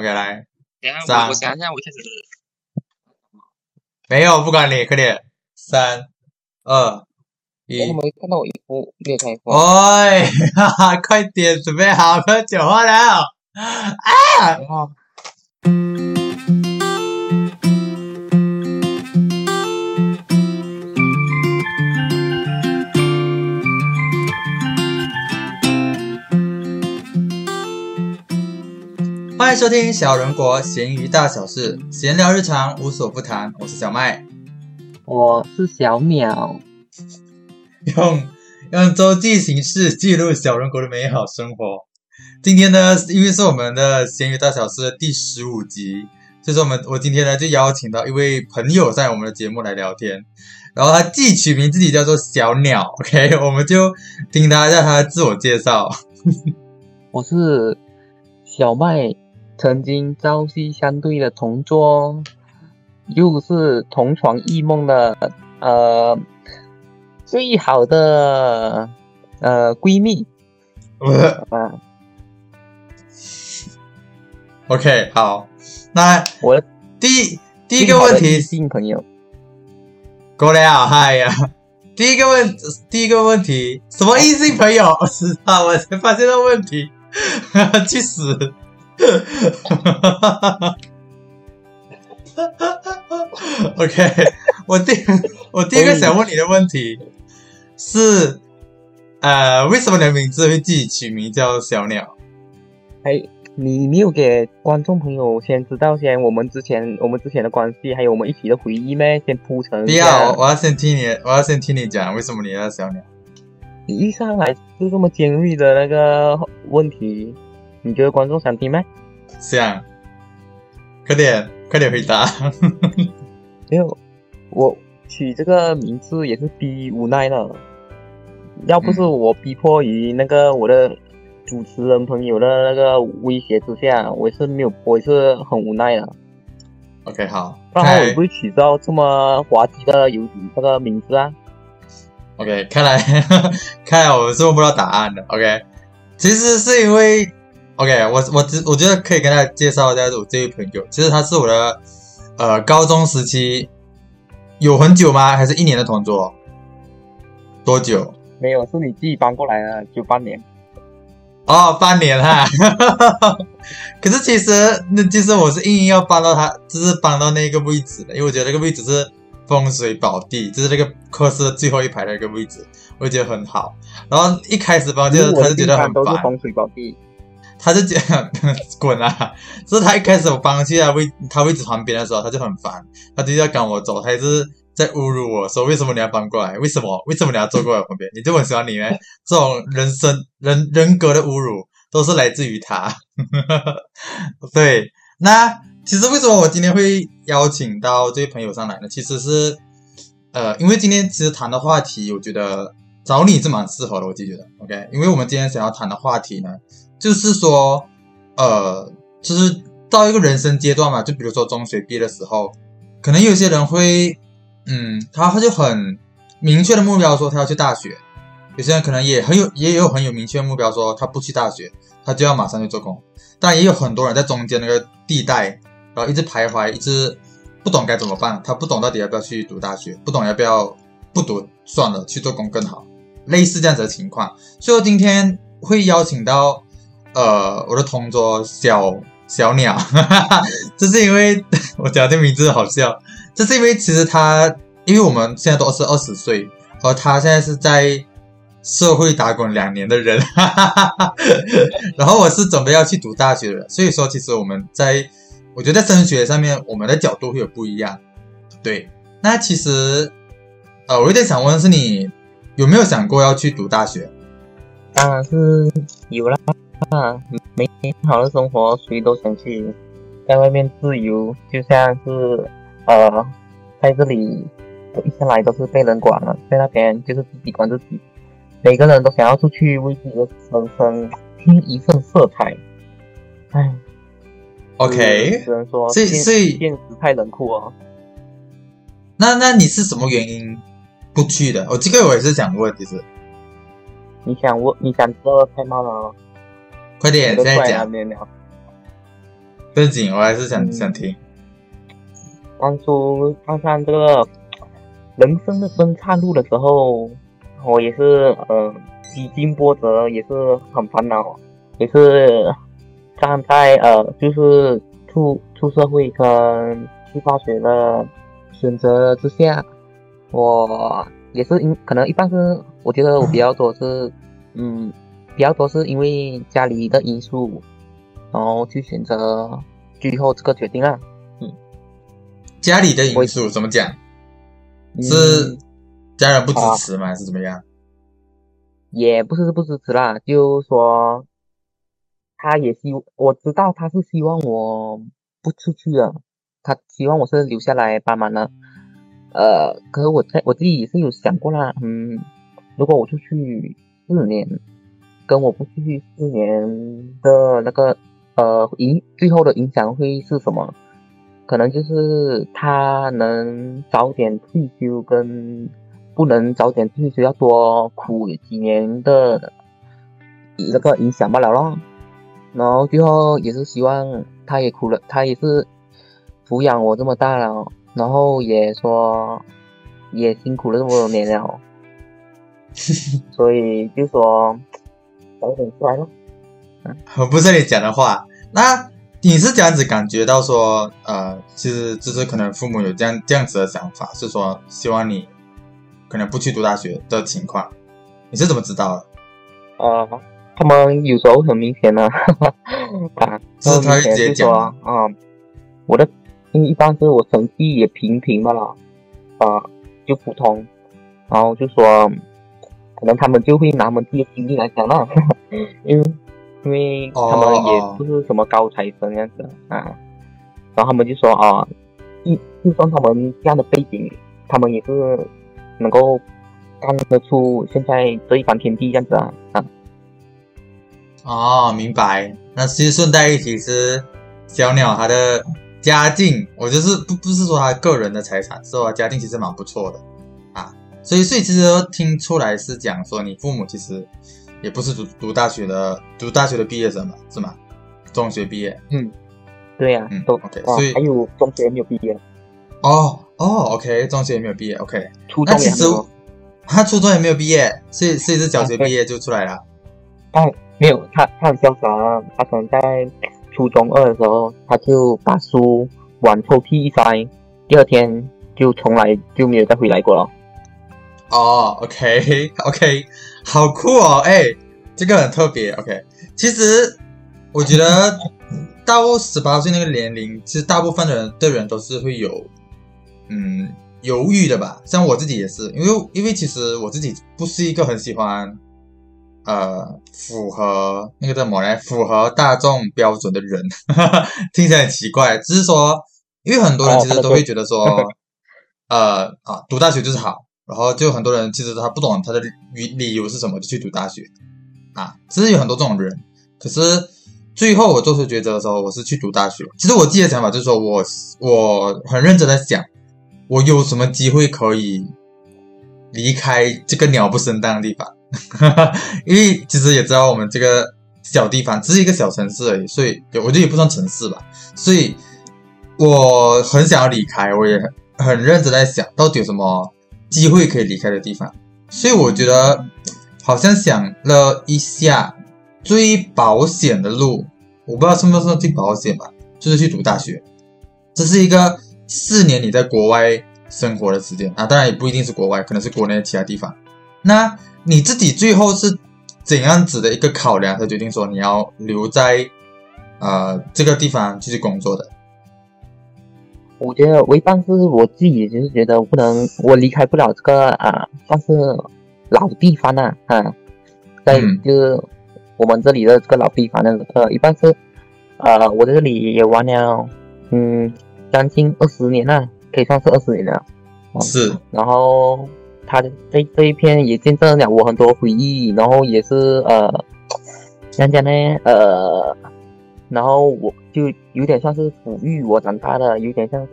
OK，来，等一下三我我想一下，我一开始没有，不管你，快点，三二一我，没看到我衣服，没有看衣服。喂，哈哈，快点，准备好不要讲话了。然欢迎收听小人国闲鱼大小事，闲聊日常，无所不谈。我是小麦，我是小鸟，用用周记形式记录小人国的美好生活。今天呢，因为是我们的闲鱼大小事的第十五集，所以说我们我今天呢就邀请到一位朋友在我们的节目来聊天，然后他既取名自己叫做小鸟，OK，我们就听他一下他的自我介绍。我是小麦，曾经朝夕相对的同桌，又是同床异梦的呃最好的呃闺蜜啊。OK，好，那我的第第一个问题最好的异性朋友，过来啊，嗨呀！第一个问，第一个问题，什么异性朋友？是啊，我才发现到问题，去死！OK，我第我第一个想问你的问题是，呃，为什么你的名字会自己取名叫小鸟？哎，你没有给观众朋友先知道先我们之前我们之前的关系，还有我们一起的回忆咩？先铺成不。要，我我要先听你，我要先听你讲为什么你要小鸟。你一上来就这么尖锐的那个问题，你觉得观众想听吗？想，快点，快点回答。没有，我取这个名字也是逼无奈的，要不是我逼迫于那个我的主持人朋友的那个威胁之下，我也是没有，我也是很无奈的。OK，好，不然我也不会取到这么滑稽的游这个名字啊。OK，看来 看来我们是问不到答案的。OK，其实是因为 OK，我我只我觉得可以跟大家介绍一下我这位朋友，其实他是我的呃高中时期有很久吗？还是一年的同桌？多久？没有，是你自己搬过来的，就半年。哦，半年哈。可是其实那其实我是硬硬要搬到他，就是搬到那个位置的，因为我觉得那个位置是风水宝地，就是那个课室的最后一排的一个位置，我觉得很好。然后一开始搬，就是他就觉得很烦，风水宝地。他就觉得 滚啊！是他一开始我搬去他位他位置旁边的时候，他就很烦，他就要赶我走，他也是在侮辱我说为什么你要搬过来？为什么为什么你要坐过来旁边？你这么喜欢你呢？这种人生人人格的侮辱都是来自于他。对，那其实为什么我今天会邀请到这位朋友上来呢？其实是呃，因为今天其实谈的话题，我觉得找你是蛮适合的，我自己觉得 OK。因为我们今天想要谈的话题呢，就是说呃，就是到一个人生阶段嘛，就比如说中学毕业的时候，可能有些人会嗯，他他就很明确的目标说他要去大学。有些人可能也很有，也有很有明确的目标，说他不去大学，他就要马上去做工。但也有很多人在中间那个地带，然后一直徘徊，一直不懂该怎么办。他不懂到底要不要去读大学，不懂要不要不读算了，去做工更好。类似这样子的情况，所以我今天会邀请到呃我的同桌小小鸟，哈哈哈这是因为 我讲这名字好笑，这是因为其实他因为我们现在都是二十岁，而他现在是在社会打滚两年的人，哈哈哈然后我是准备要去读大学的，所以说其实我们在，我觉得在升学上面，我们的角度会有不一样。对，那其实，呃，我有点想问是你有没有想过要去读大学？当然是有啦，美好的生活谁都想去，在外面自由，就像是呃，在这里一上来都是被人管了，在那边就是自己管自己，每个人都想要出去为自己的人生添一份色彩。唉 OK，只能说所以现所以现实太冷酷哦。那那你是什么原因不去的？我、这个我也是想问，其实你想问，你想知道太慢了，快点我都现在讲。正经，我还是想嗯想听。当初看上这个人生的分岔路的时候，我也是嗯几经波折，也是很烦恼，也是站在呃就是出出社会跟去大学的选择之下，我也是因可能一般是我觉得我比较多是嗯比较多是因为家里的因素，然后去选择最后这个决定啊。家里的因素怎么讲？嗯是家人不支持吗？还是怎么样？也不是不支持啦，就说他也希我知道他是希望我不出去的，他希望我是留下来帮忙的。呃，可是我在我自己也是有想过啦，嗯，如果我出去四年，跟我不出去四年的那个呃影最后的影响会是什么？可能就是他能早点退休，跟不能早点退休要多苦几年的那个影响罢了咯。然后最后也是希望他也苦了，他也是抚养我这么大了，然后也说也辛苦了这么多年了，所以就说早点出来咯。我不是你讲的话。那你是这样子感觉到说，呃，其实就是可能父母有这样这样子的想法，是说希望你可能不去读大学的情况，你是怎么知道的？呃，他们有时候很明显的，啊，是他会直接讲吗啊、我的因为一般是我成绩也平平的啦，啊，就普通，然后就说，可能他们就会拿他们自己的经历来讲啦，因为因为他们也不是什么高材生样子啊，然后他们就说啊，一就算他们这样的背景，他们也是能够干得出现在这一番天地这样子啊啊。哦，明白。那其实顺带一提是小鸟它的家境，我就是不不是说他个人的财产，是说家境其实蛮不错的。所以所以其实听出来是讲说你父母其实也不是读读大学的读大学的毕业生嘛，是吗？中学毕业。嗯对呀、嗯都 OK，所以还有中学没有毕业，哦哦，OK，中学也没有毕业，OK。初中也没有，他初中也没有毕业，所以所以是小学毕业就出来了。哎，没有，他他很潇洒啊，他可能在初中二的时候，他就把书往抽屉一塞，第二天就从来就没有再回来过了。哦，OK OK，好酷哦，哎，这个很特别。OK，其实我觉得到十八岁那个年龄，其实大部分的人的人都是会有嗯犹豫的吧。像我自己也是，因为因为其实我自己不是一个很喜欢呃符合那个叫什么来符合大众标准的人，听起来很奇怪。只是说，因为很多人其实都会觉得说，呃啊，读大学就是好。然后就很多人其实他不懂他的理理由是什么，就去读大学啊，其实有很多这种人。可是最后我做出抉择的时候，我是去读大学。其实我自己的想法就是说我我很认真的想，我有什么机会可以离开这个鸟不生蛋的地方？因为其实也知道我们这个小地方只是一个小城市而已，所以我觉得也不算城市吧。所以我很想要离开，我也很很认真在想到底有什么。机会可以离开的地方，所以我觉得好像想了一下，最保险的路，我不知道算不算最保险吧，就是去读大学。这是一个四年你在国外生活的时间啊，当然也不一定是国外，可能是国内的其他地方。那你自己最后是怎样子的一个考量，才决定说你要留在呃这个地方继续工作的？我觉得我一般是我自己就是觉得不能，我离开不了这个啊，算是老地方啊啊，在嗯就是我们这里的这个老地方的呃，一般是呃，我在这里也玩了嗯将近二十年了，可以算是二十年了。哦是然后他这这一片也见证了我很多回忆，然后也是呃，怎样讲呢？呃，然后我就有点像是抚育我长大的，有点像是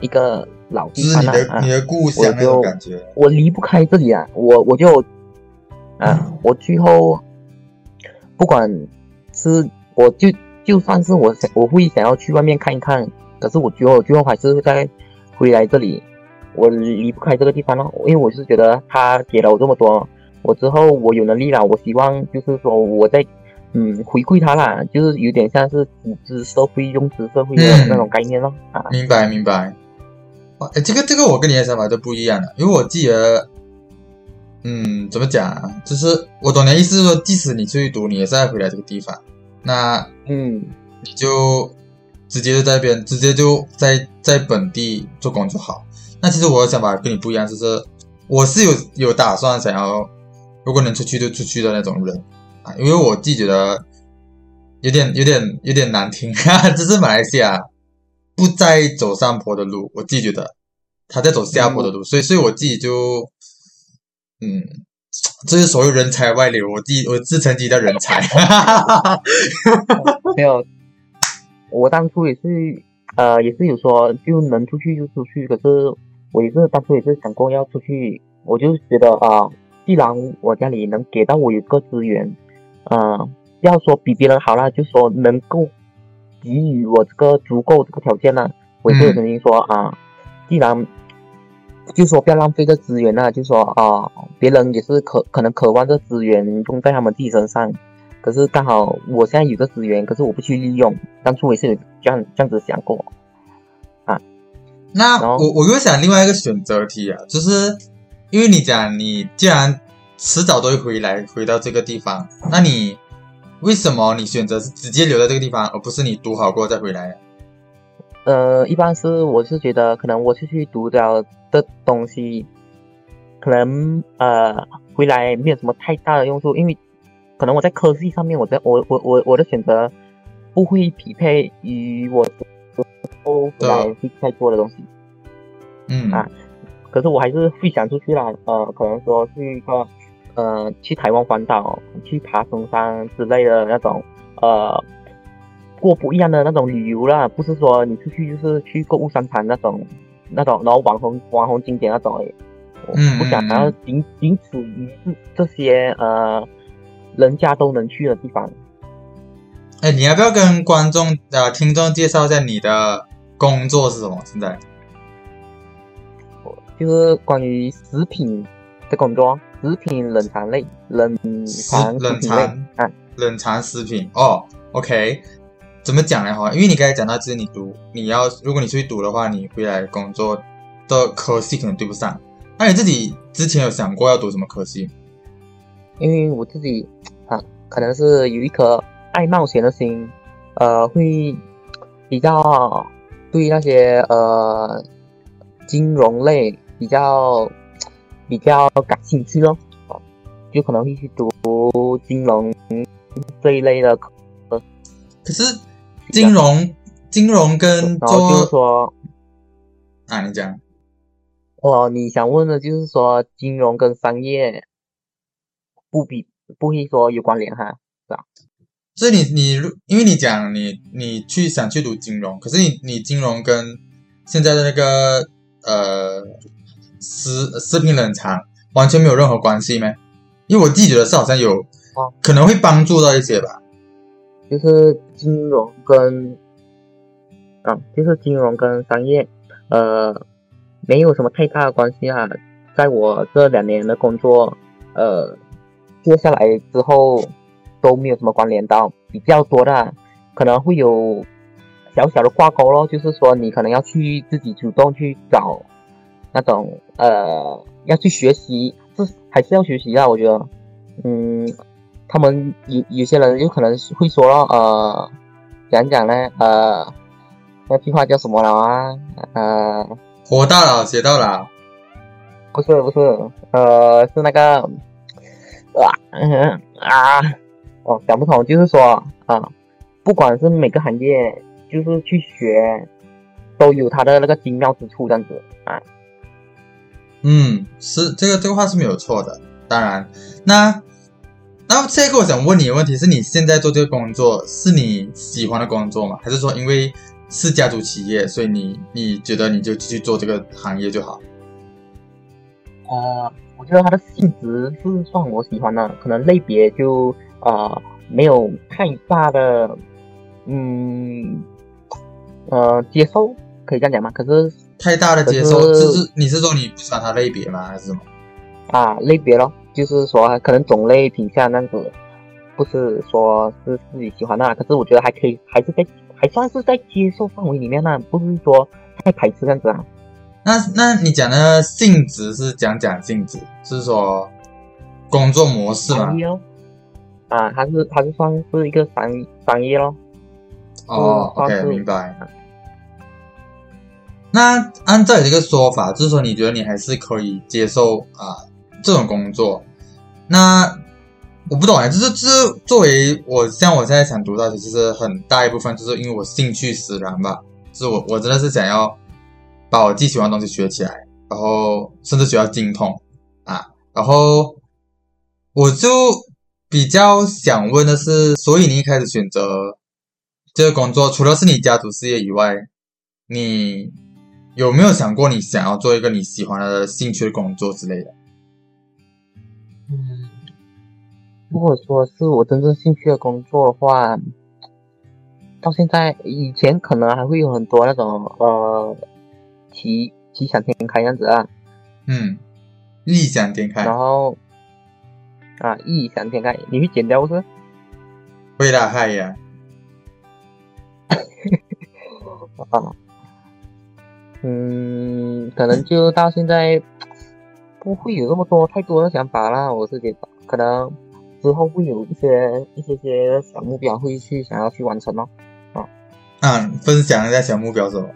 一个老地方了啊你的你。的故乡那种感觉。我离不开这里啊，我我就啊，我最后不管是我就就算是我想我会想要去外面看一看，可是我觉得我最后还是会再回来这里，我离不开这个地方了，因为我是觉得他给了我这么多，我之后我有能力了，我希望就是说我在嗯回馈他啦，就是有点像是组织社会、用资社会的嗯那种概念咯、啊。明白明白。哇，哎，这个这个我跟你的想法就不一样了，因为我记得，嗯，怎么讲啊？就是我懂你的意思，是说即使你出去读，你也是要回来这个地方，那嗯你就直接就在那边，直接就在在本地做工就好。那其实我的想法跟你不一样，就是我是有有打算想要，如果能出去就出去的那种人啊，因为我自己觉得有点有点有点难听，哈哈，就是马来西亚不再走上坡的路，我自己觉得他在走下坡的路，所以所以我自己就嗯。这是所谓人才外流，我自己我自称自己叫人才，哈哈哈哈没有，我当初也是呃也是有说就能出去就出去，可是我也是当初也是想过要出去，我就觉得啊、既然我家里能给到我一个资源，呃，要说比别人好啦，就说能够给予我这个足够这个条件呢，我也是有嗯曾经说啊、既然就说不要浪费这资源啊，就说啊、别人也是可可能渴望这资源用在他们自己身上，可是刚好我现在有这资源，可是我不去利用，当初我也是有这样这样子想过啊，那我我又想另外一个选择题啊，就是因为你讲你既然迟早都会回来回到这个地方，那你为什么你选择是直接留在这个地方，而不是你读好过再回来？呃，一般是我是觉得可能我是去读了的东西，可能呃回来没有什么太大的用处，因为可能我在科技上面，我在我我我我的选择不会匹配于我之后回来会再做的东西。嗯啊可是我还是会想出去啦，呃，可能说去一个呃去台湾环岛，去爬松山之类的那种呃过不一样的那种旅游啦，不是说你出去就是去购物商场那种那种，然后网红网红景点那种而已。我嗯不想要仅仅此于这些呃人家都能去的地方。哎，你要不要跟观众呃听众介绍一下你的工作是什么？现在就是关于食品的工作，食品冷藏类、冷藏食冷藏啊，冷藏食品哦，OK，怎么讲呢？哈，因为你刚才讲到，就是你读，你要如果你出去读的话，你回来工作的科系可能对不上。那你自己之前有想过要读什么科系？因为我自己啊，可能是有一颗爱冒险的心，呃，会比较对那些呃金融类比较比较感兴趣咯，啊就可能会去读金融这一类的课，可是金融金融跟然后就是做说，啊，你讲。哦，你想问的就是说金融跟商业不比不会说有关联哈，是吧？所以你你因为你讲你你去想去读金融，可是你你金融跟现在的那个呃食食品冷藏完全没有任何关系吗？因为我自己觉得是好像有哦可能会帮助到一些吧。就是金融跟啊，就是金融跟商业，呃，没有什么太大的关系啊。在我这两年的工作，呃，接下来之后都没有什么关联到，比较多的啊可能会有小小的挂钩咯，就是说你可能要去自己主动去找那种呃，要去学习，是还是要学习啊？我觉得，嗯，他们有有些人有可能会说了，呃，讲讲呢，呃，那句话叫什么了啊？呃，活到老学到老，不是不是，呃，是那个啊嗯啊，哦，讲不通，就是说啊，不管是每个行业，就是去学，都有它的那个精妙之处，这样子啊。嗯，是这个这个话是没有错的。当然，那那这个我想问你的问题是你现在做这个工作是你喜欢的工作吗？还是说因为是家族企业，所以你你觉得你就继续做这个行业就好？呃，我觉得它的性质是算我喜欢的，可能类别就呃没有太大的嗯，呃，接受可以这样讲吗？可是太大的接受，就是你是说你不喜欢它类别吗？还是什么？啊，类别咯，就是说可能种类品相那样子，不是说是自己喜欢的啊，可是我觉得还可以，还是在还算是在接受范围里面那，不是说太排斥这样子啊。那那你讲的性质是讲讲性质，是说工作模式吗啊，它是它是算是一个商商业咯，哦，OK，明白。那按照你这个说法，就是说你觉得你还是可以接受啊这种工作。那我不懂哎，就是就是作为我像我现在想读大学，其实很大一部分就是因为我兴趣使然吧，是我我真的是想要把我自己喜欢的东西学起来，然后甚至学到精通啊，然后我就比较想问的是，所以你一开始选择这个工作，除了是你家族事业以外，你有没有想过你想要做一个你喜欢的兴趣的工作之类的？嗯，如果说是我真正兴趣的工作的话，到现在以前可能还会有很多那种呃奇奇想天开样子啊，嗯，异想天开然，后啊异想天开，你会剪掉不是？会啦，嗨呀，啊，嗯，可能就到现在不会有这么多太多的想法啦。我是觉得可能之后会有一些一些些小目标会去想要去完成哦。啊，分享一下小目标是什么？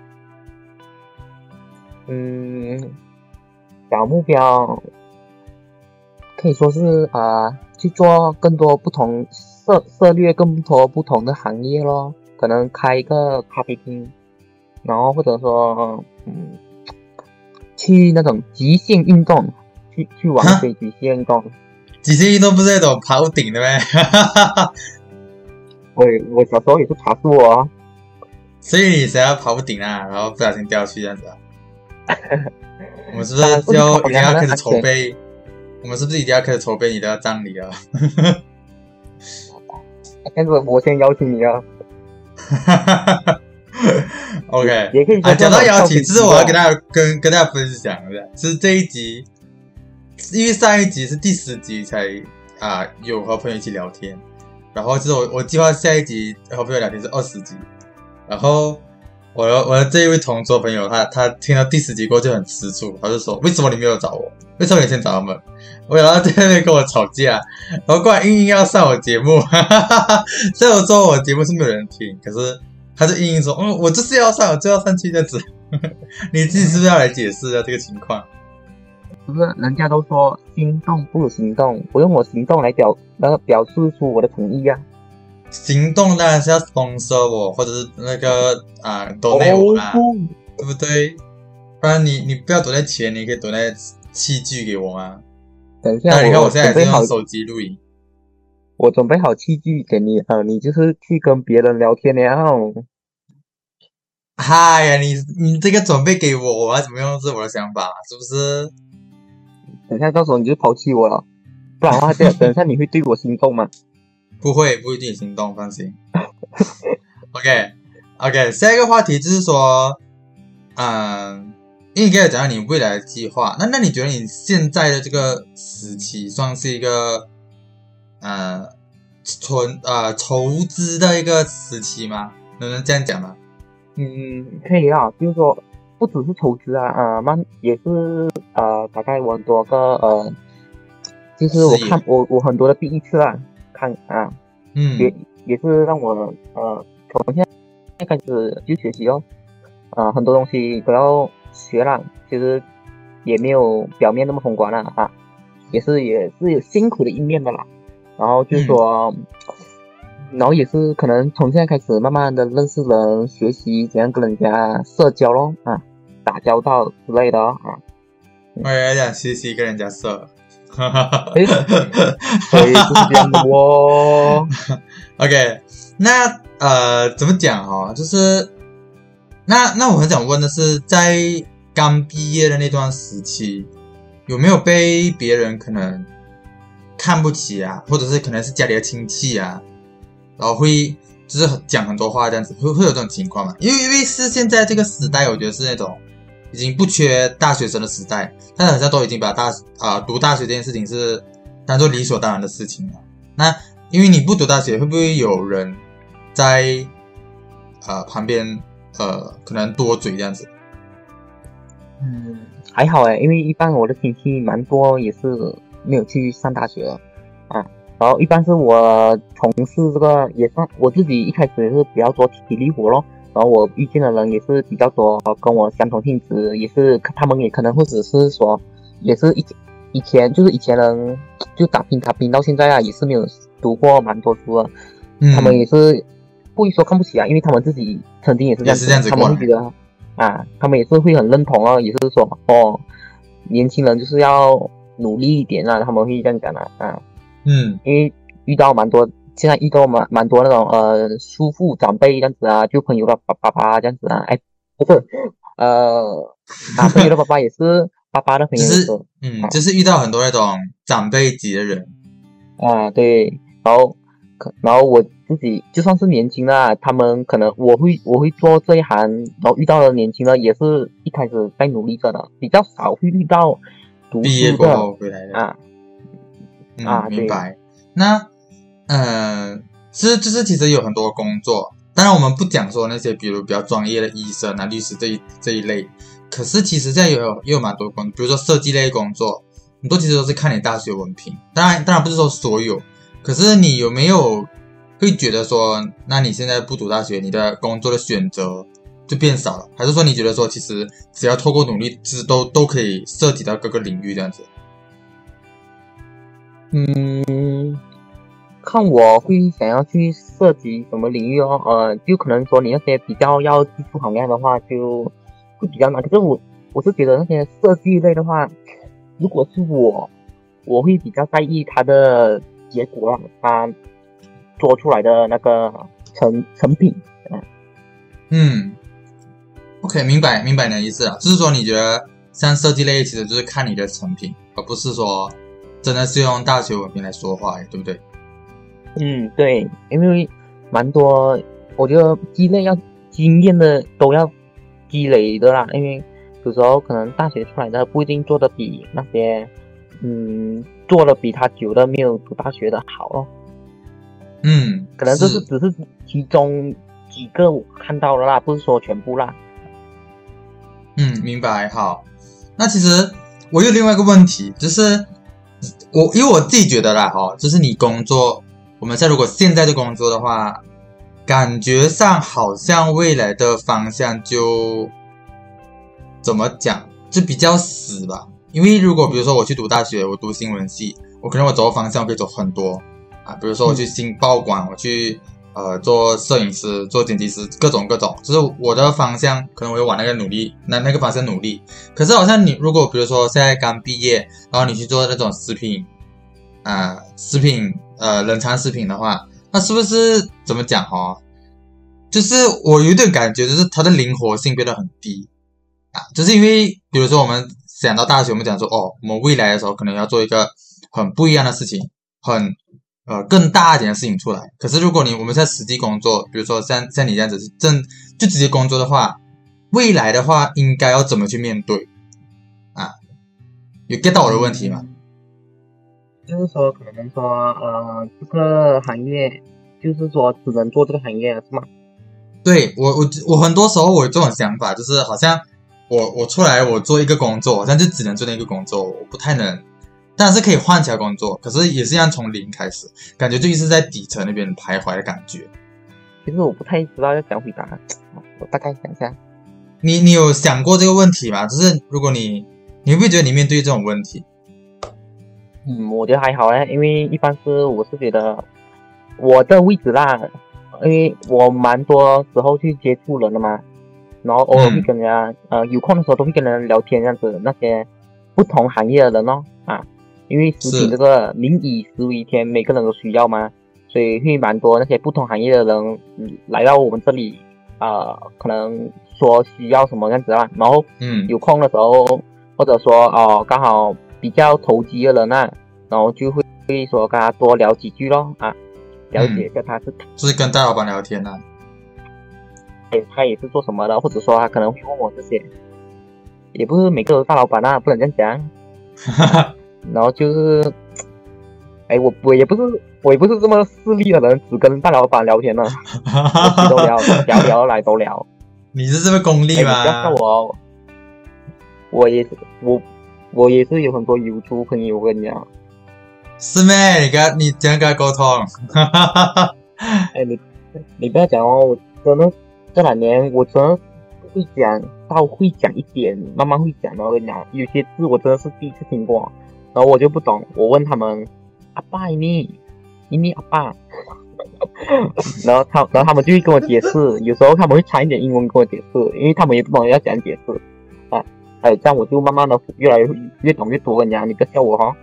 嗯，小目标可以说是啊、去做更多不同涉涉猎更多不同的行业咯，可能开一个咖啡厅，然后或者说嗯，去那种极限运动，去去玩哈一些极限运动。极限运动不是那种跑顶的咩？我我小时候也是爬树哦，所以你想要跑顶啊，然后不小心掉下去这样子啊？我们是不是就一定要开始筹备？我们是不是一定要开始筹备你的葬礼啊？但是我先邀请你啊，OK，也可以啊，讲到邀请，这这是我要跟大家跟跟大家分享的，是这一集，因为上一集是第十集才啊有和朋友一起聊天，然后就是我我计划下一集和朋友聊天是二十集，然后我的我的这一位同桌朋友他他听到第十集过后就很吃醋，他就说为什么你没有找我？为什么你先找他们？我然后在那边跟我吵架，然后过来硬硬要上我节目，哈哈哈哈虽然我说我节目是没有人听，可是他就硬硬说，嗯，我就是要上，我就要上去这样子。你自己是不是要来解释一下这个情况？不是人家都说心动不如行动，我用我行动来表呃表示出我的诚意啊。行动当然是要 sponsor 我，或者是那个啊 donate 我啦，哦对不对？不然你你不要 donate 钱，你可以 donate 器具给我吗？等一下，那你看我现在也是用，手机录影，我准备好器具给你啊、呃你就是去跟别人聊天了。嗨呀，你你这个准备给我，我要怎么用是我的想法，是不是？等一下到时候你就抛弃我了，不然的话，等 等下你会对我心动吗？不会，不一定心动，放心。OK OK，下一个话题就是说，嗯，因为你刚才讲到你未来的计划，那那你觉得你现在的这个时期算是一个呃存呃筹资的一个时期吗？能不能这样讲吗？嗯，可以啊，就是说不只是筹资啊，啊、慢也是呃，大概我很多个呃，就是我看我我很多的第一次啊，看啊，嗯也也是让我呃从现在开始就学习哦，啊、很多东西都要学了，其实也没有表面那么宏观了啊，也是也是有辛苦的一面的啦，然后就是说。然后也是可能从现在开始，慢慢的认识人，学习怎样跟人家社交咯，啊，打交道之类的哦啊。我也想学习跟人家社。哈哈哈哈所以就是这样的哦。OK，那呃，怎么讲哦？就是那那我很想问的是，在刚毕业的那段时期，有没有被别人可能看不起啊，或者是可能是家里的亲戚啊，然后会就是讲很多话这样子，会会有这种情况嘛？因为因为是现在这个时代，我觉得是那种已经不缺大学生的时代，大家好像都已经把大啊、读大学这件事情是当做理所当然的事情了。那因为你不读大学，会不会有人在呃旁边呃可能多嘴这样子？嗯，还好哎，因为一般我的亲戚蛮多也是没有去上大学了啊。然后一般是我从事这个也算我自己一开始也是比较多体力活咯。然后我遇见的人也是比较多，跟我相同性质，也是他们也可能会只是说，也是以以前就是以前人就打拼打拼到现在啊，也是没有读过蛮多书的。嗯，他们也是不会说看不起啊，因为他们自己曾经也是这样子他们会觉得啊，他们也是会很认同啊，也是说哦，年轻人就是要努力一点啊，他们会这样讲的啊，嗯。因为遇到蛮多，现在遇到蛮蛮多那种呃叔父长辈这样子啊，就朋友的爸爸爸这样子啊，哎，不是，呃，啊朋友的爸爸也是爸爸的朋友也就是是嗯，就是遇到很多那种长辈级的人，啊，对，然后可然后我自己就算是年轻的啊，他们可能我会我会做这一行，然后遇到的年轻的也是一开始在努力着的，比较少会遇到读毕业过后回来的。啊，嗯，啊明白。那，呃，其实就是其实有很多工作，当然我们不讲说那些比如比较专业的医生啊、律师这一这一类，可是其实现在也有也有蛮多工，比如说设计类工作，很多其实都是看你大学文凭。当然，当然不是说所有，可是你有没有会觉得说，那你现在不读大学，你的工作的选择就变少了，还是说你觉得说，其实只要透过努力，其实都都可以涉及到各个领域这样子？嗯，看我会想要去涉及什么领域哦，呃，就可能说你那些比较要技术含量的话，就会比较难。可是我我是觉得那些设计类的话，如果是我，我会比较在意它的结果啊，它做出来的那个成成品。嗯，OK，明白明白你的意思了，就是说你觉得像设计类其实就是看你的成品，而不是说真的是用大学文凭来说话，对不对？嗯，对，因为蛮多，我觉得积累要经验的都要积累的啦，因为有时候可能大学出来的不一定做的比那些，嗯，做的比他久的没有读大学的好哦，嗯，可能这是只是其中几个我看到的啦，不是说全部啦。明白。好，那其实我有另外一个问题，就是我因为我自己觉得啦，哈，就是你工作，我们在如果现在的工作的话，感觉上好像未来的方向就怎么讲，就比较死吧。因为如果比如说我去读大学，我读新闻系，我可能我走的方向可以走很多啊，比如说我去新报馆，我去呃做摄影师、做剪辑师，各种各种，就是我的方向可能我会往那个努力，那那个方向努力。可是好像你如果比如说现在刚毕业，然后你去做那种食品啊、呃食品呃冷藏食品的话，那是不是怎么讲哈、就是我有点感觉，就是它的灵活性变得很低。啊，就是因为比如说我们想到大学，我们讲说哦，我们未来的时候可能要做一个很不一样的事情，很呃更大一点的事情出来。可是如果你我们在实际工作，比如说像像你这样子是正就直接工作的话，未来的话应该要怎么去面对啊？有 get 到我的问题吗？就是说，可能说，呃，这个行业，就是说只能做这个行业，是吗？对我我我很多时候我有这种想法，就是好像我我出来我做一个工作，好像就只能做那个工作，我不太能，但是可以换其他工作，可是也是一样从零开始，感觉就一直在底层那边徘徊的感觉。其实我不太知道要怎样回答，我大概想一下。你你有想过这个问题吗？就是如果你你会不会觉得你面对这种问题？嗯，我觉得还好哎，因为一般是我是觉得我的位置啦，因为我蛮多时候去接触人的嘛，然后偶尔会跟人家、呃有空的时候都会跟人聊天这样子，那些不同行业的人哦啊，因为食是。品这个民以食为天，每个人都需要嘛，所以会蛮多那些不同行业的人、嗯、来到我们这里啊、呃可能说需要什么样子啊，然后嗯。有空的时候，或者说哦刚好比较投机的人啊，然后就会会说跟他多聊几句咯啊，了解一下他是就是跟大老板聊天呐、啊。哎，他也是做什么的，或者说他可能会问我这些，也不是每个都是大老板啊，不能这样讲。然后就是，哎，我我也不是我也不是这么势利的人，只跟大老板聊天的，谁都聊，聊聊来都聊。你是这么功哎，利你不要看？我哦，我也是我我也是有很多有猪朋友，我跟你讲，师妹？你跟你怎样跟他沟通？哎，你你不要讲哦，我真的这两年我真的会讲到会讲一点，慢慢会讲的。我跟你讲，有些字我真的是第一次听过，然后我就不懂，我问他们阿爸你你阿爸，然后他然后他们就会跟我解释，有时候他们会掺一点英文跟我解释，因为他们也不懂要怎样解释啊。哎，这样我就慢慢的越来越越懂越多。我跟你讲，你不要笑我哈、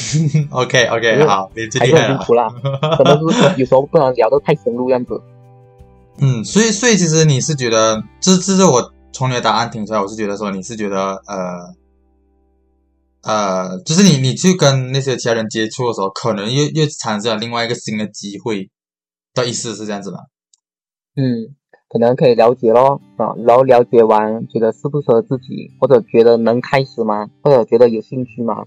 OK OK，好，你最还厉害了。是很辛苦啦，可能是有时候不能聊得太深入这样子。嗯，所以所以其实你是觉得，这这是我从你的答案听出来，我是觉得说你是觉得呃呃，就是你你去跟那些其他人接触的时候，可能又又产生了另外一个新的机会的意思是这样子吗？嗯，可能可以了解咯，啊，然后了解完，觉得适不适合自己，或者觉得能开始吗？或者觉得有兴趣吗？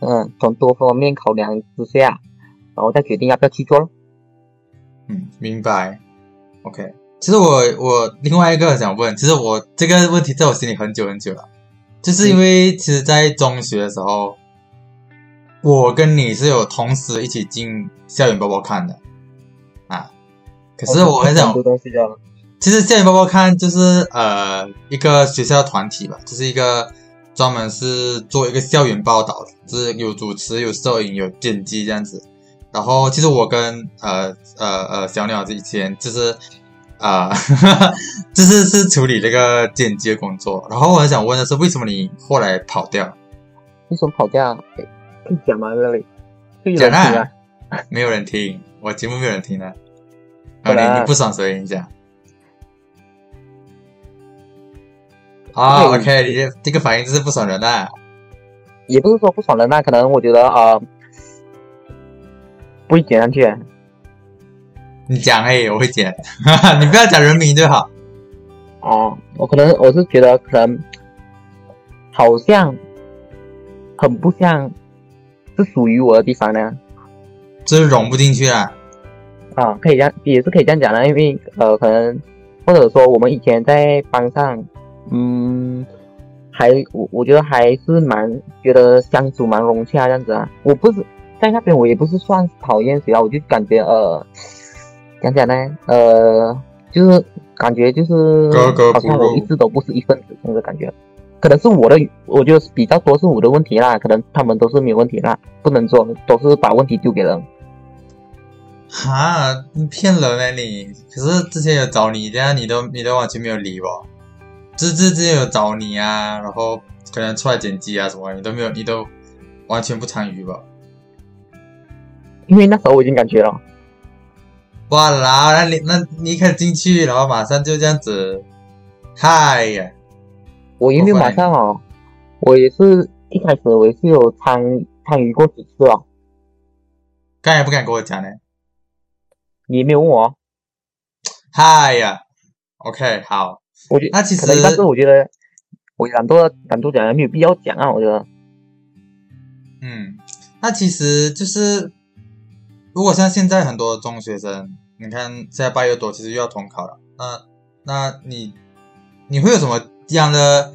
嗯，从多方面考量之下，然后再决定要不要去做咯。嗯，明白。OK，其实我我另外一个想问，其实我这个问题在我心里很久很久了，就是因为其实，在中学的时候，我跟你是有同时一起进校园包包看的啊。可是我很想其实校园包包看就是呃一个学校团体吧，就是一个专门是做一个校园报道的，就是有主持、有摄影、有剪辑这样子。然后其实我跟呃呃呃小鸟之前就是啊、呃，就是是处理这个剪辑的工作。然后我很想问的是，为什么你后来跑掉？为什么跑掉？哎可以讲吗？这里讲啊啊？没有人听，我节目没有人听的。啊，你你不爽谁？你讲。啊、对 o k 你这这个反应就是不爽人啊。也不是说不爽人啊，可能我觉得啊、呃不会剪上去啊。你讲哎、我会剪，你不要讲人名就好。哦，我可能我是觉得可能好像很不像是属于我的地方呢。就是融不进去啊。啊，可以这样，也是可以这样讲的，因为呃，可能或者说我们以前在班上，嗯，还我我觉得还是蛮觉得相处蛮融洽这样子啊。我不是在那边，我也不是算讨厌谁啊，我就感觉呃，讲讲呢，呃，就是感觉就是好像我一直都不是一份子这样的感觉。可能是我的，我觉得比较多是我的问题啦，可能他们都是没有问题啦，不能做都是把问题丢给人。哈，你骗人呢你！可是之前有找你，这样你都你都完全没有理我。之之之前有找你啊，然后可能出来剪辑啊什么，你都没有，你都完全不参与吧？因为那时候我已经感觉了，哇啦，那你那你一开始进去，然后马上就这样子，嗨呀！我也没有马上哦，我也是一开始我也是有参参与过几次哦，刚才不敢跟我讲呢，你也没有问我哦，嗨呀！OK，好，我觉那其实但是我觉得我懒惰懒惰讲没有必要讲啊，我觉得。嗯，那其实就是，如果像现在很多中学生，你看现在八月多，其实又要统考了，那那你你会有什么样的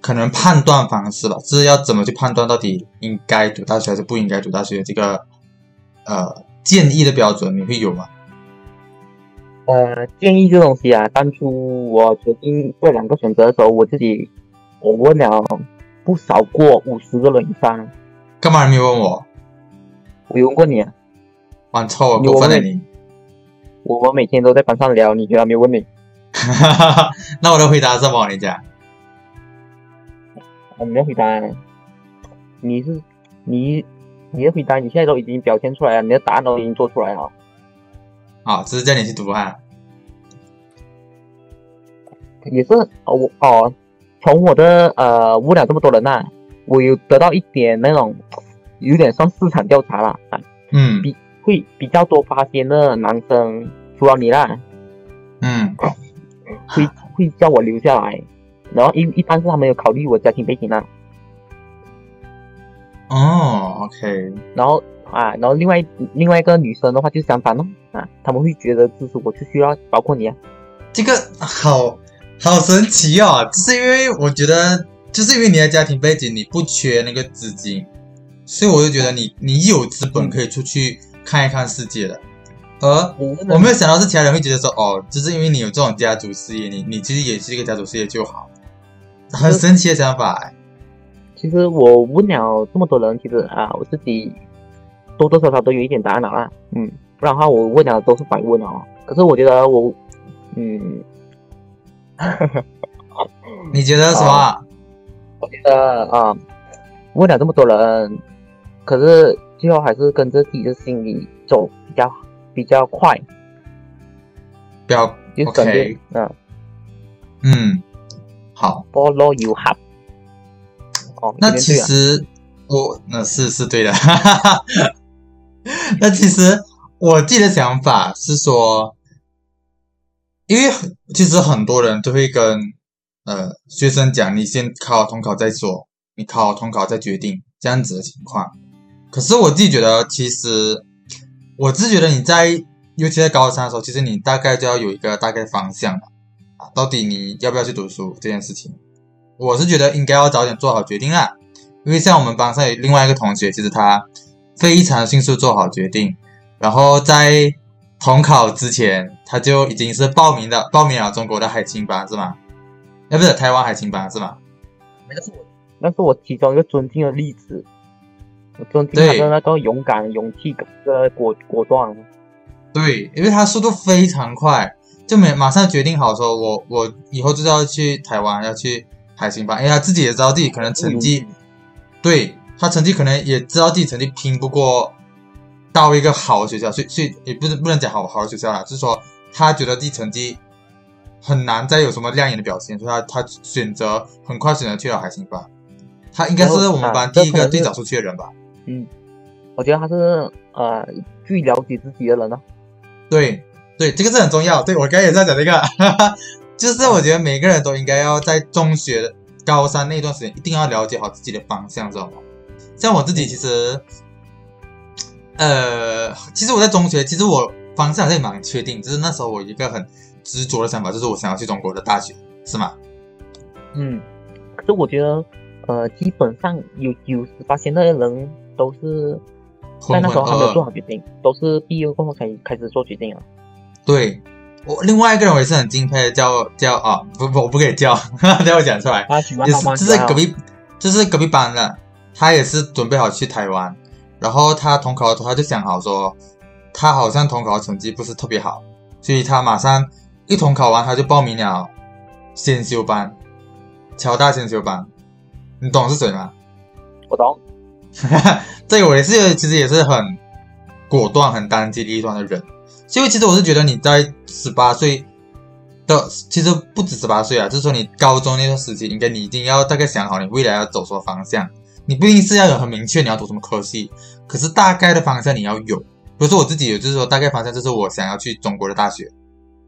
可能判断方式吧？就是要怎么去判断到底应该读大学还是不应该读大学这个呃建议的标准，你会有吗？呃建议这东西啊，当初我决定做两个选择的时候，我自己我问了不少过五十个人以上，干嘛你没有问我？我有问过你啊，玩臭，你问过分了你！我们每天都在班上聊，你居然没有问你，那我的回答是什么？你讲。我没有回答，你是你你的回答你现在都已经表现出来了，你的答案都已经做出来了。好，只是叫你去读哈。也是哦，我哦，从我的呃问了这么多人呐、我有得到一点那种有点算市场调查啦，啊，嗯会会比较多发现的男生，除了你啦，嗯，会会叫我留下来，然后一一般是他们有考虑我家庭背景啦，哦，OK，然后啊，然后另外另外一个女生的话就相反咯，啊，他们会觉得就是我就需要包括你啊，这个好好神奇哦，就是因为我觉得，就是因为你的家庭背景，你不缺那个资金，所以我就觉得你你有资本可以出去看一看世界的。而我没有想到是其他人会觉得说，哦，就是因为你有这种家族事业，你你其实也是一个家族事业就好，很神奇的想法哎。其实我问了这么多人，其实啊，我自己多多少少都有一点答案了啦。嗯，不然的话我问了都是白问哦。可是我觉得我，嗯，你觉得什么？我觉得啊，问了这么多人，可是最后还是跟着自己的心理走比较比较快，比较就感觉。嗯嗯，好。，follow you have。哦，那其实我那是是对的，哈哈哈。那其实我自己的想法是说，因为其实很多人都会跟呃学生讲，你先考好统考再说，你考好统考再决定这样子的情况。可是我自己觉得，其实我自己觉得你在尤其在高三的时候，其实你大概就要有一个大概方向了啊，到底你要不要去读书这件事情。我是觉得应该要早点做好决定啦，因为像我们班上有另外一个同学，其实他非常迅速做好决定，然后在统考之前他就已经是报名的，报名了中国的海青班是吗？哎，不是台湾海青班是吗？那是我，那是我其中一个尊敬的例子。我尊敬他的那个勇敢、勇气跟这个果果断。对，因为他速度非常快，就没马上决定好说，我我以后就是要去台湾，要去海星班。因为他自己也知道自己可能成绩，对他成绩可能也知道自己成绩拼不过到一个好的学校，所以所以也不是不能讲好好的学校啦，就是说他觉得自己成绩很难再有什么亮眼的表现，所以他他选择很快选择去了海星班。他应该是我们班第一个最早出去的人吧？嗯，我觉得他是呃最了解自己的人了。对对，这个是很重要。对我刚才也在讲这个，哈哈，就是我觉得每个人都应该要在中学、高三那段时间，一定要了解好自己的方向，知道吗？像我自己其实，呃，其实我在中学，其实我方向还是蛮确定，就是那时候我有一个很执着的想法，就是我想要去中国的大学，是吗？嗯，可是我觉得呃，基本上有九十八线的人都是在那时候还没有做好决定，都是毕业过后才开始做决定啊。对我另外一个人我也是很敬佩的，叫叫啊，不不，我不可以叫，等我讲出来。他喜欢也是？就是隔壁，就是隔壁班的，他也是准备好去台湾，然后他统考的时候他就想好说，他好像统考成绩不是特别好，所以他马上一统考完他就报名了先修班，乔大先修班，你懂是谁吗？我懂。这个我也是，其实也是很果断、很当机立断的人。所以其实我是觉得你在十八岁的，其实不止十八岁啊，就是说你高中那段时期，应该你已经要大概想好你未来要走什么方向。你不一定是要有很明确你要读什么科系，可是大概的方向你要有。比如说我自己有，就是说大概方向就是我想要去中国的大学。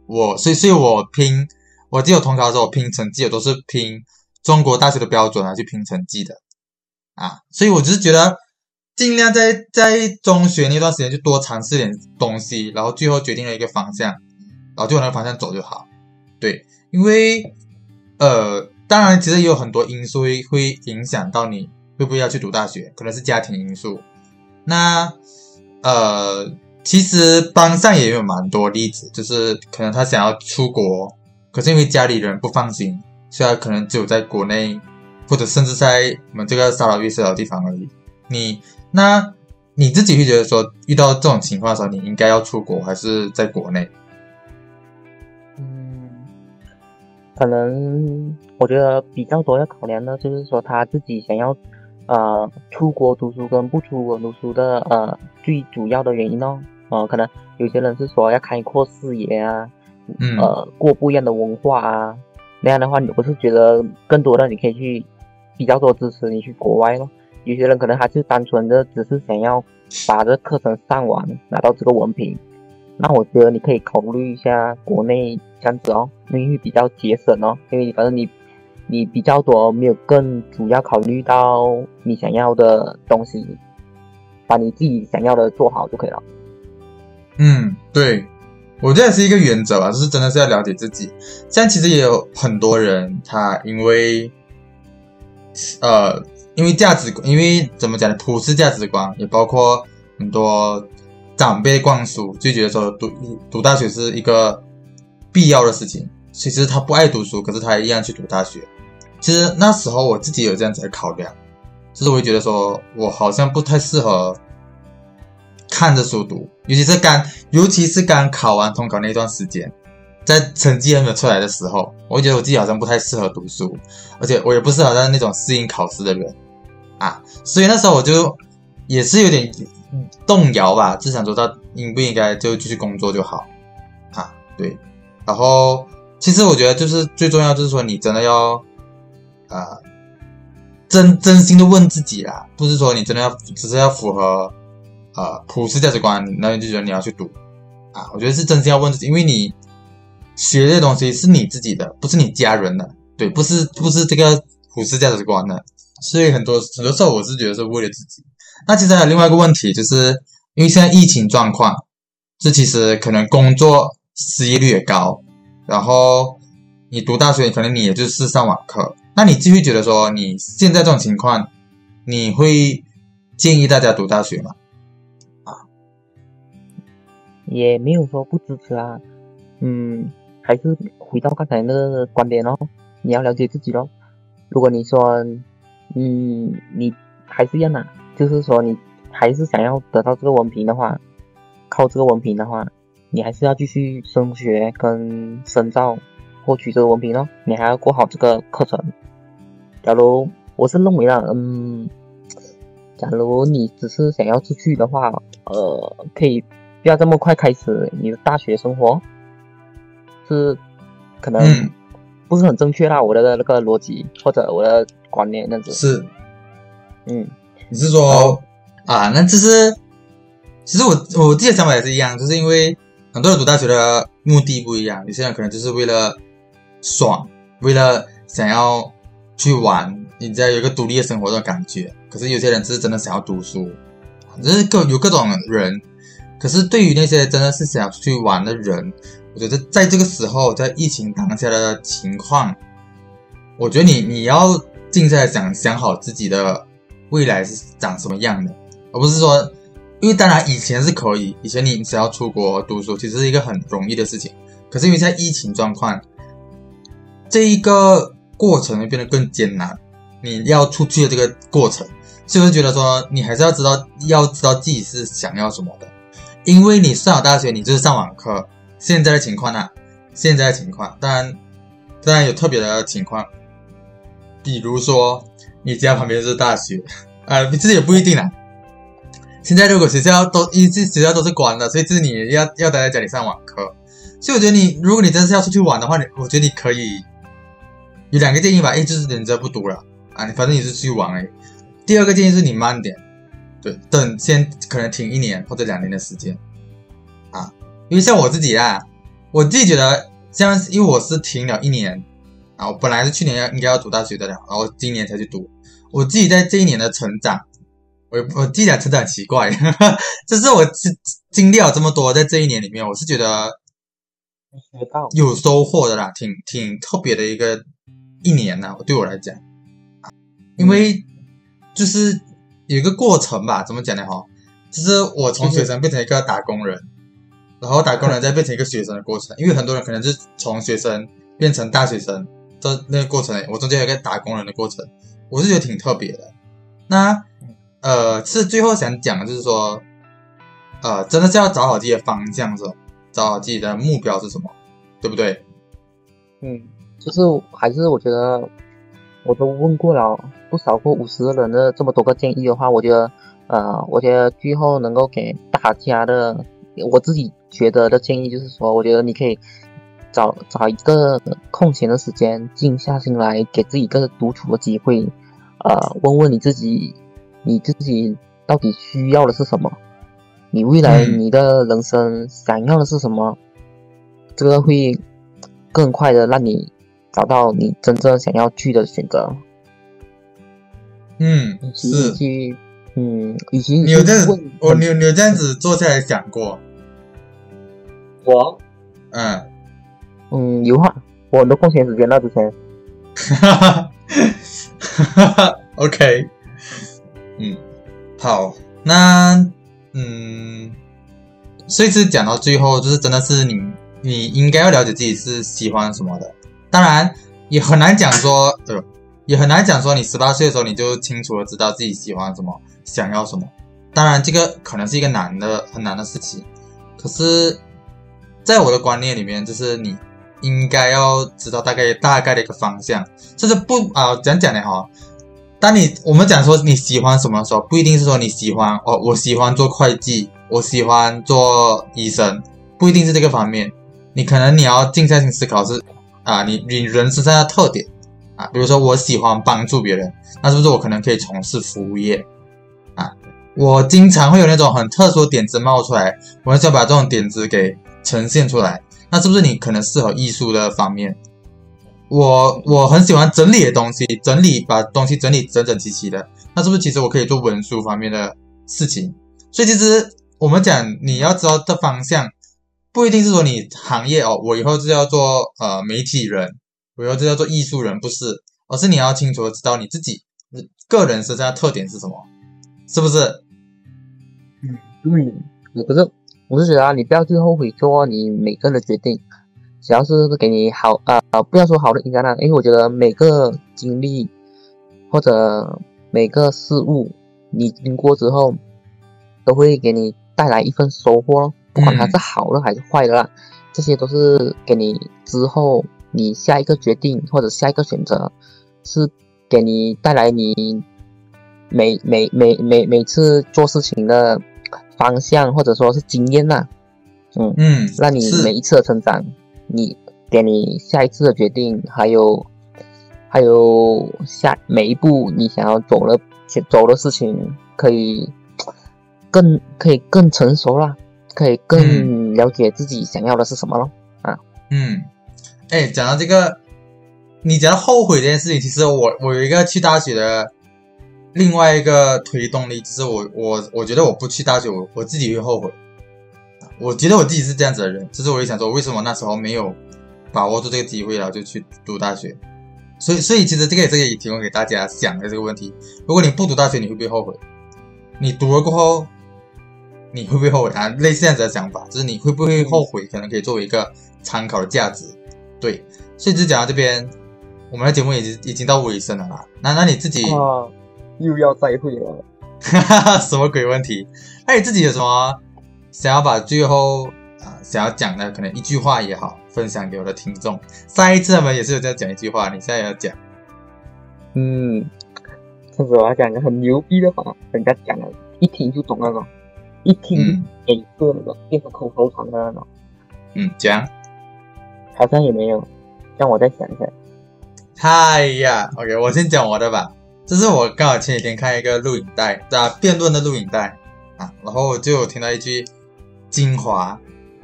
我所以所以我拼，我记得我统考的时候我拼成绩，我都是拼中国大学的标准来去拼成绩的啊。所以我只是觉得。尽量在在中学那段时间就多尝试点东西，然后最后决定了一个方向，然后就往那个方向走就好。对，因为呃，当然其实也有很多因素会会影响到你会不会要去读大学，可能是家庭因素。那呃，其实班上也有蛮多例子，就是可能他想要出国，可是因为家里人不放心，所以他可能只有在国内，或者甚至在我们这个骚扰遇事的地方而已。你。那你自己会觉得说，遇到这种情况的时候，你应该要出国还是在国内？嗯，可能我觉得比较多要考量的就是说他自己想要呃出国读书跟不出国读书的呃最主要的原因哦。呃，可能有些人是说要开阔视野啊，嗯，呃，过不一样的文化啊，那样的话，我是觉得更多的你可以去比较多支持你去国外咯。有些人可能还是单纯的只是想要把这课程上完，拿到这个文凭，那我觉得你可以考虑一下国内这样子哦，因为会比较节省哦，因为反正你你比较多，没有更主要考虑到你想要的东西，把你自己想要的做好就可以了。嗯，对，我觉得是一个原则吧，就是真的是要了解自己。现在其实也有很多人，他因为呃，因为价值观，因为怎么讲呢？普世价值观也包括很多长辈灌输，就觉得说读读大学是一个必要的事情。其实他不爱读书，可是他一样去读大学。其实那时候我自己有这样子的考量，就是我会觉得说我好像不太适合看着书读，尤其是刚，尤其是刚考完统考那段时间。在成绩还没有出来的时候，我觉得我自己好像不太适合读书，而且我也不是好像那种适应考试的人啊，所以那时候我就也是有点动摇吧，就想说他应不应该就继续工作就好啊，对。然后其实我觉得就是最重要就是说你真的要啊真真心的问自己啦，不是说你真的要只是要符合啊普世价值观，那你就觉得你要去读啊，我觉得是真心要问自己，因为你。学这些东西是你自己的，不是你家人的，对，不是不是这个普世价值观的，所以很多很多时候我是觉得是为了自己。那其实还有另外一个问题，就是因为现在疫情状况，这其实可能工作失业率也高，然后你读大学可能你也就是上网课，那你继续觉得说你现在这种情况，你会建议大家读大学吗？啊，也没有说不支持啊，嗯。还是回到刚才那个观点哦，你要了解自己咯。如果你说，嗯，你还是要拿，就是说你还是想要得到这个文凭的话，靠这个文凭的话，你还是要继续升学跟深造，获取这个文凭咯。你还要过好这个课程。假如我是认为啊，嗯，假如你只是想要出去的话，呃，可以不要这么快开始你的大学生活。是，可能不是很正确啦，我的那个逻辑或者我的观念那样子。是，嗯，你是说啊？那就是，其实我我自己的想法也是一样，就是因为很多人读大学的目的不一样，有些人可能就是为了爽，为了想要去玩，你在有一个独立的生活的感觉。可是有些人是真的想要读书，就是各有各种人。可是对于那些真的是想要出去玩的人，我觉得在这个时候，在疫情当下的情况，我觉得你你要静下来想想好自己的未来是长什么样的，而不是说，因为当然以前是可以，以前你只要出国读书，其实是一个很容易的事情。可是因为在疫情状况，这一个过程会变得更艰难。你要出去的这个过程，所以我觉得说，你还是要知道，要知道自己是想要什么的。因为你上了大学，你就是上网课。现在的情况呢？现在的情况，当然，当然有特别的情况，比如说你家旁边是大学，啊，这也不一定啊。现在如果学校都一直学校都是关的，所以这是你要要待在家里上网课。所以我觉得你，如果你真是要出去玩的话，你我觉得你可以有两个建议吧。一就是忍着不读了啊，你反正你是出去玩哎。第二个建议是你慢点。对，等先可能停一年或者两年的时间，因为像我自己啊，我自己觉得像，因为我是停了一年，啊，我本来是去年要应该要读大学的了，然后今年才去读，我自己在这一年的成长，我我自己讲成长很奇怪，就是我经经历了这么多，在这一年里面，我是觉得有收获的啦，挺挺特别的一个一年呢，对我来讲，因为就是。有一个过程吧，怎么讲呢？哈，就是我从学生变成一个打工人，然后打工人再变成一个学生的过程。因为很多人可能是从学生变成大学生，的那个过程，我中间有一个打工人的过程，我是觉得挺特别的。那呃，是最后想讲的就是说，呃，真的是要找好自己的方向，是吧？找好自己的目标是什么，对不对？嗯，就是还是我觉得。我都问过了不少过五十个人的这么多个建议的话，我觉得，呃，我觉得最后能够给大家的，我自己觉得的建议就是说，我觉得你可以找找一个空闲的时间，静下心来，给自己一个独处的机会，呃，问问你自己，你自己到底需要的是什么，你未来嗯。你的人生想要的是什么，这个会更快的让你找到你真正想要去的选择。嗯，是，嗯，与其你有这样我你有你有这样子坐下来想过，我，嗯，嗯，有啊，我很多空闲时间那之前，哈哈哈，OK，嗯，好，那嗯，所以是讲到最后，就是真的是你你应该要了解自己是喜欢什么的，当然也很难讲说，呃，也很难讲说你十八岁的时候你就清楚的知道自己喜欢什么，想要什么，当然这个可能是一个难的很难的事情，可是，在我的观念里面，就是你应该要知道大概大概的一个方向，就是不啊讲讲的哈。当你我们讲说你喜欢什么的时候，不一定是说你喜欢哦，我喜欢做会计，我喜欢做医生，不一定是这个方面。你可能你要静下心思考是啊，你你人身上的特点啊，比如说我喜欢帮助别人，那是不是我可能可以从事服务业啊？我经常会有那种很特殊点子冒出来，我很想把这种点子给呈现出来。那是不是你可能适合艺术的方面？我我很喜欢整理的东西，整理把东西整理整整齐齐的。那是不是其实我可以做文书方面的事情？所以其实我们讲你要知道的方向，不一定是说你行业哦，我以后是要做呃媒体人，我以后是要做艺术人，不是，而是你要清楚的知道你自己个人身上的特点是什么，是不是？嗯对，我不是我是觉得啊，你不要去后悔做你每个人的决定，只要是给你好啊呃，不要说好的影响啦，因为我觉得每个经历或者每个事物你经过之后，都会给你带来一份收获，不管它是好的还是坏的啦，这些都是给你之后你下一个决定或者下一个选择，是给你带来你每每每每每次做事情的方向或者说是经验呐、嗯，嗯，让你每一次的成长，你给你下一次的决定，还有还有下每一步你想要走的走的事情，可以更可以更成熟啦，可以更了解自己想要的是什么咯。嗯，哎，讲到这个，你讲到后悔这件事情，其实我我有一个去大学的另外一个推动力，就是我我我觉得我不去大学，我我自己会后悔。我觉得我自己是这样子的人，就是我也想说，为什么那时候没有把握住这个机会，然后就去读大学？所以，所以其实这个也是可以提供给大家想的这个问题。如果你不读大学，你会不会后悔？你读了过后，你会不会后悔啊？类似这样子的想法，就是你会不会后悔？可能可以作为一个参考的价值。对，所以就讲到这边，我们的节目已经已经到尾声了啦。那那你自己，又要再会了。哈哈，什么鬼问题？那你自己有什么想要把最后啊、想要讲的，可能一句话也好，分享给我的听众？上一次他们也是有这样讲一句话，你现在也要讲。嗯，甚至我要讲一个很牛逼的话，人家讲了，一听就懂那种，一听就嗯给个那种，变成口头禅的那种，嗯，讲。好像也没有，让我再想一下。嗨呀，OK，我先讲我的吧。这是我刚好前几天看一个录影带，啊，辩论的录影带啊，然后我就有听到一句精华，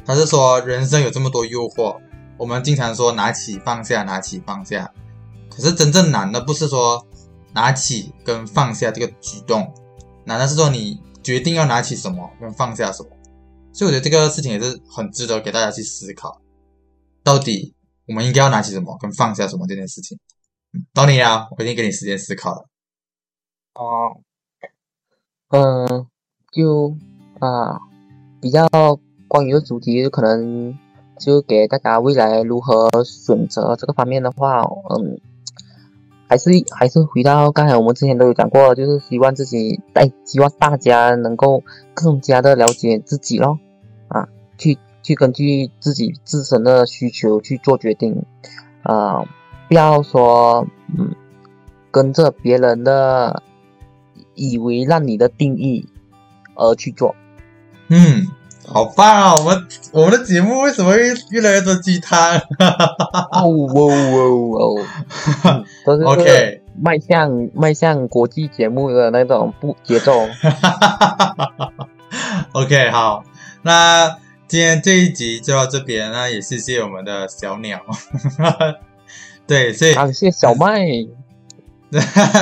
他是说人生有这么多诱惑，我们经常说拿起放下，拿起放下，可是真正难的不是说拿起跟放下这个举动，难的是说你决定要拿起什么跟放下什么。所以我觉得这个事情也是很值得给大家去思考，到底我们应该要拿起什么跟放下什么这件事情。嗯到你啊，我已经给你时间思考了。哦，嗯，就啊，比较关于的主题，可能就给大家未来如何选择这个方面的话，嗯，还是还是回到刚才我们之前都有讲过，就是希望自己，哎，希望大家能够更加的了解自己咯，啊，去去根据自己自身的需求去做决定，啊，不要说嗯跟着别人的以为让你的定义而去做。嗯，好棒啊！我们我们的节目为什么会越来越多鸡汤哦哦哦哦，嗯都是？OK，迈向迈向国际节目的那种步节奏。OK，好，那今天这一集就到这边，那也谢谢我们的小鸟。对，所以感谢小麦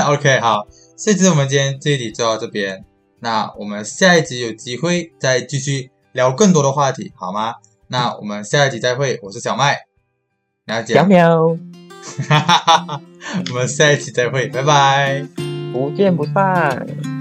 ，OK，好，这是我们今天这一集就到这边。那我们下一集有机会再继续聊更多的话题，好吗？那我们下一集再会，我是小麦，了解。小喵，我们下一集再会，拜拜。不见不散。